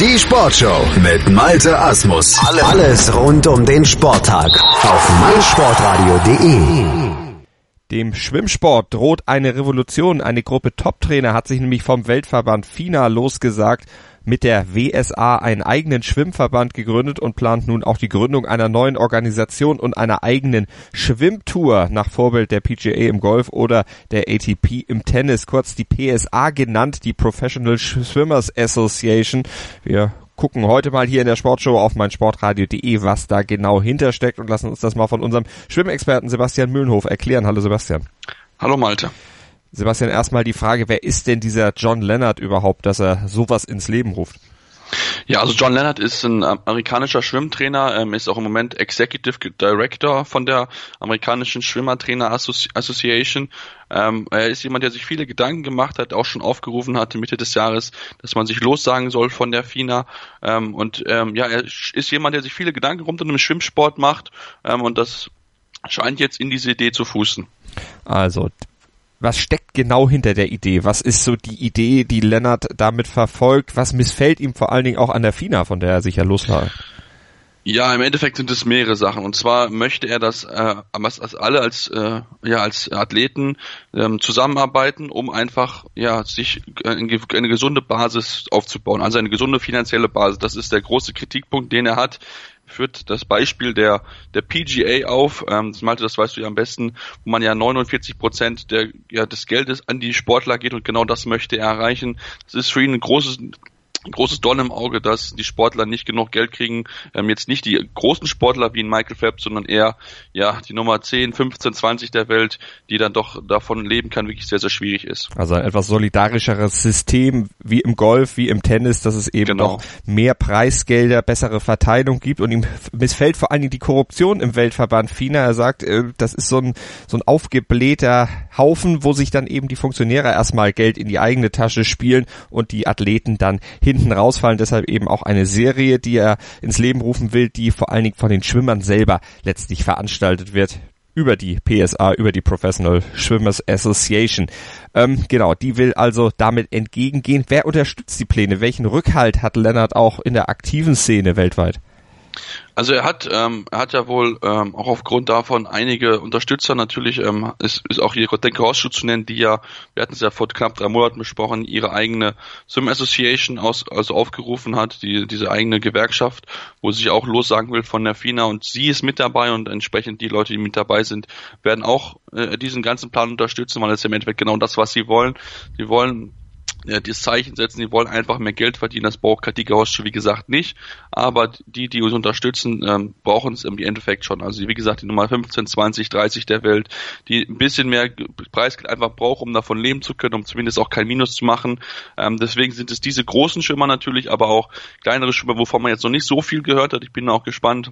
Die Sportshow mit Malte Asmus. Alles rund um den Sporttag auf meinsportradio.de. Dem Schwimmsport droht eine Revolution. Eine Gruppe Top-Trainer hat sich nämlich vom Weltverband FINA losgesagt mit der WSA einen eigenen Schwimmverband gegründet und plant nun auch die Gründung einer neuen Organisation und einer eigenen Schwimmtour nach Vorbild der PGA im Golf oder der ATP im Tennis, kurz die PSA genannt, die Professional Swimmers Association. Wir gucken heute mal hier in der Sportshow auf meinsportradio.de, was da genau hintersteckt und lassen uns das mal von unserem Schwimmexperten Sebastian Mühlenhof erklären. Hallo Sebastian. Hallo Malte. Sebastian, erstmal die Frage, wer ist denn dieser John Leonard überhaupt, dass er sowas ins Leben ruft? Ja, also John Leonard ist ein amerikanischer Schwimmtrainer, ähm, ist auch im Moment Executive Director von der amerikanischen Schwimmertrainer Association. Ähm, er ist jemand, der sich viele Gedanken gemacht hat, auch schon aufgerufen hatte Mitte des Jahres, dass man sich lossagen soll von der FINA. Ähm, und ähm, ja, er ist jemand, der sich viele Gedanken rund um den Schwimmsport macht ähm, und das scheint jetzt in diese Idee zu fußen. Also was steckt genau hinter der Idee? Was ist so die Idee, die Lennart damit verfolgt? Was missfällt ihm vor allen Dingen auch an der FINA, von der er sich ja loswar? Ja, im Endeffekt sind es mehrere Sachen. Und zwar möchte er, dass, äh, dass alle als, äh, ja, als Athleten ähm, zusammenarbeiten, um einfach ja, sich eine, eine gesunde Basis aufzubauen, also eine gesunde finanzielle Basis. Das ist der große Kritikpunkt, den er hat führt das Beispiel der, der PGA auf. Ähm, Malte, das weißt du ja am besten, wo man ja 49 Prozent der, ja, des Geldes an die Sportler geht und genau das möchte er erreichen. Das ist für ihn ein großes ein großes Dorn im Auge, dass die Sportler nicht genug Geld kriegen. Ähm, jetzt nicht die großen Sportler wie ein Michael Phelps, sondern eher ja die Nummer 10, 15, 20 der Welt, die dann doch davon leben kann, wirklich sehr, sehr schwierig ist. Also ein etwas solidarischeres System wie im Golf, wie im Tennis, dass es eben genau. noch mehr Preisgelder, bessere Verteilung gibt und ihm missfällt vor allen Dingen die Korruption im Weltverband FINA. Er sagt, äh, das ist so ein, so ein aufgeblähter Haufen, wo sich dann eben die Funktionäre erstmal Geld in die eigene Tasche spielen und die Athleten dann hin hinten rausfallen. Deshalb eben auch eine Serie, die er ins Leben rufen will, die vor allen Dingen von den Schwimmern selber letztlich veranstaltet wird über die PSA, über die Professional Swimmers Association. Ähm, genau, die will also damit entgegengehen. Wer unterstützt die Pläne? Welchen Rückhalt hat Lennart auch in der aktiven Szene weltweit? Also er hat, ähm, er hat ja wohl ähm, auch aufgrund davon einige Unterstützer natürlich, ähm, ist, ist auch hier Denke Ausschuss zu nennen, die ja, wir hatten es ja vor knapp drei Monaten besprochen, ihre eigene Swim Association aus, also aufgerufen hat, die, diese eigene Gewerkschaft, wo sie sich auch lossagen will von der FINA und sie ist mit dabei und entsprechend die Leute, die mit dabei sind, werden auch äh, diesen ganzen Plan unterstützen, weil es im Endeffekt genau das, was sie wollen. Sie wollen ja, das Zeichen setzen, die wollen einfach mehr Geld verdienen, das braucht Katika wie gesagt nicht, aber die, die uns unterstützen, ähm, brauchen es im Endeffekt schon. Also wie gesagt, die Nummer 15, 20, 30 der Welt, die ein bisschen mehr Preisgeld einfach brauchen, um davon leben zu können, um zumindest auch kein Minus zu machen. Ähm, deswegen sind es diese großen Schwimmer natürlich, aber auch kleinere Schwimmer, wovon man jetzt noch nicht so viel gehört hat. Ich bin auch gespannt,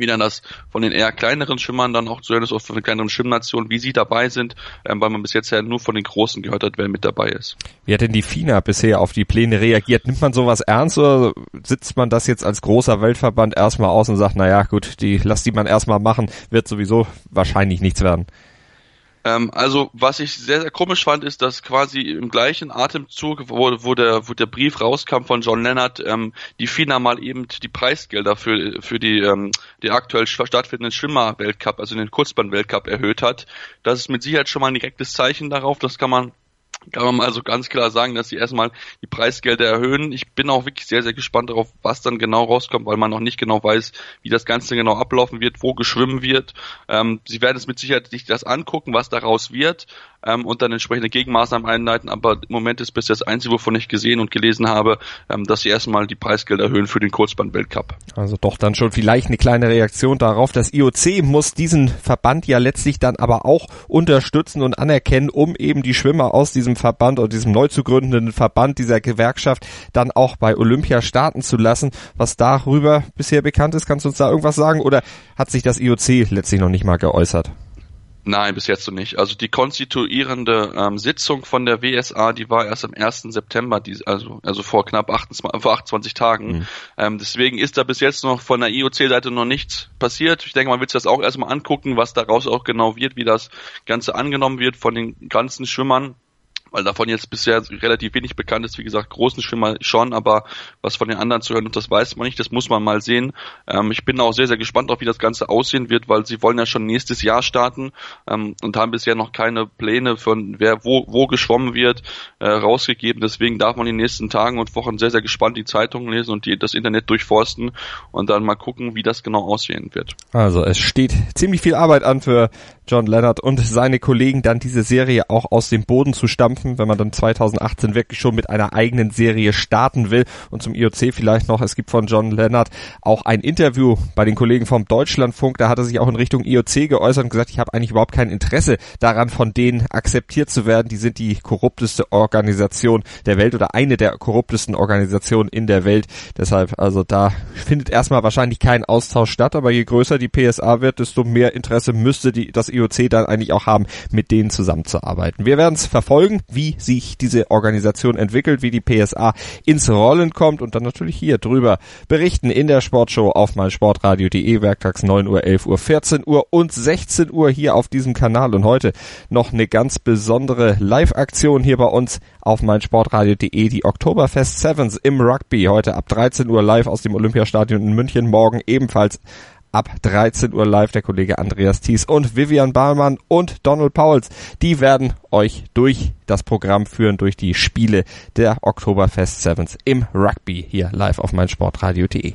wie dann das von den eher kleineren Schimmern dann auch zu hören ist, auch von den kleineren Schwimmnationen, wie sie dabei sind, ähm, weil man bis jetzt ja nur von den Großen gehört hat, wer mit dabei ist. Wie hat denn die FINA bisher auf die Pläne reagiert? Nimmt man sowas ernst oder sitzt man das jetzt als großer Weltverband erstmal aus und sagt, naja gut, die lass die man erstmal machen, wird sowieso wahrscheinlich nichts werden? Ähm, also was ich sehr, sehr komisch fand, ist, dass quasi im gleichen Atemzug, wo, wo, der, wo der Brief rauskam von John Leonard, ähm, die FINA mal eben die Preisgelder für, für die, ähm, die aktuell stattfindenden Schwimmer-Weltcup, also den Kurzbahn-Weltcup erhöht hat. Das ist mit Sicherheit schon mal ein direktes Zeichen darauf, das kann man kann man mal so ganz klar sagen, dass sie erstmal die Preisgelder erhöhen. Ich bin auch wirklich sehr, sehr gespannt darauf, was dann genau rauskommt, weil man noch nicht genau weiß, wie das Ganze genau ablaufen wird, wo geschwimmen wird. Ähm, sie werden es mit Sicherheit sich das angucken, was daraus wird ähm, und dann entsprechende Gegenmaßnahmen einleiten. Aber im Moment ist bis das Einzige, wovon ich gesehen und gelesen habe, ähm, dass sie erstmal die Preisgelder erhöhen für den Kurzbahn-Weltcup. Also doch dann schon vielleicht eine kleine Reaktion darauf. Das IOC muss diesen Verband ja letztlich dann aber auch unterstützen und anerkennen, um eben die Schwimmer aus diesem Verband oder diesem neu zu gründenden Verband dieser Gewerkschaft dann auch bei Olympia starten zu lassen. Was darüber bisher bekannt ist, kannst du uns da irgendwas sagen? Oder hat sich das IOC letztlich noch nicht mal geäußert? Nein, bis jetzt noch nicht. Also die konstituierende ähm, Sitzung von der WSA, die war erst am 1. September, die, also, also vor knapp 28, vor 28 Tagen. Mhm. Ähm, deswegen ist da bis jetzt noch von der IOC-Seite noch nichts passiert. Ich denke, man wird sich das auch erstmal angucken, was daraus auch genau wird, wie das Ganze angenommen wird von den ganzen Schwimmern weil davon jetzt bisher relativ wenig bekannt ist. Wie gesagt, großen Schwimmer schon, aber was von den anderen zu hören, das weiß man nicht, das muss man mal sehen. Ähm, ich bin auch sehr, sehr gespannt auf, wie das Ganze aussehen wird, weil sie wollen ja schon nächstes Jahr starten ähm, und haben bisher noch keine Pläne von wer wo, wo geschwommen wird, äh, rausgegeben. Deswegen darf man in den nächsten Tagen und Wochen sehr, sehr gespannt die Zeitungen lesen und die, das Internet durchforsten und dann mal gucken, wie das genau aussehen wird. Also es steht ziemlich viel Arbeit an für John Leonard und seine Kollegen dann diese Serie auch aus dem Boden zu stampfen, wenn man dann 2018 wirklich schon mit einer eigenen Serie starten will. Und zum IOC vielleicht noch, es gibt von John Leonard auch ein Interview bei den Kollegen vom Deutschlandfunk, da hat er sich auch in Richtung IOC geäußert und gesagt, ich habe eigentlich überhaupt kein Interesse daran, von denen akzeptiert zu werden. Die sind die korrupteste Organisation der Welt oder eine der korruptesten Organisationen in der Welt. Deshalb, also da findet erstmal wahrscheinlich kein Austausch statt, aber je größer die PSA wird, desto mehr Interesse müsste die, das IOC IOC dann eigentlich auch haben, mit denen zusammenzuarbeiten. Wir werden es verfolgen, wie sich diese Organisation entwickelt, wie die PSA ins Rollen kommt und dann natürlich hier drüber berichten in der Sportshow auf meinsportradio.de, werktags 9 Uhr, 11 Uhr, 14 Uhr und 16 Uhr hier auf diesem Kanal und heute noch eine ganz besondere Live-Aktion hier bei uns auf meinsportradio.de, die Oktoberfest Sevens im Rugby, heute ab 13 Uhr live aus dem Olympiastadion in München, morgen ebenfalls ab 13 Uhr live der Kollege Andreas Thies und Vivian Bahlmann und Donald Pauls. Die werden euch durch das Programm führen, durch die Spiele der Oktoberfest Sevens im Rugby hier live auf meinsportradio.de.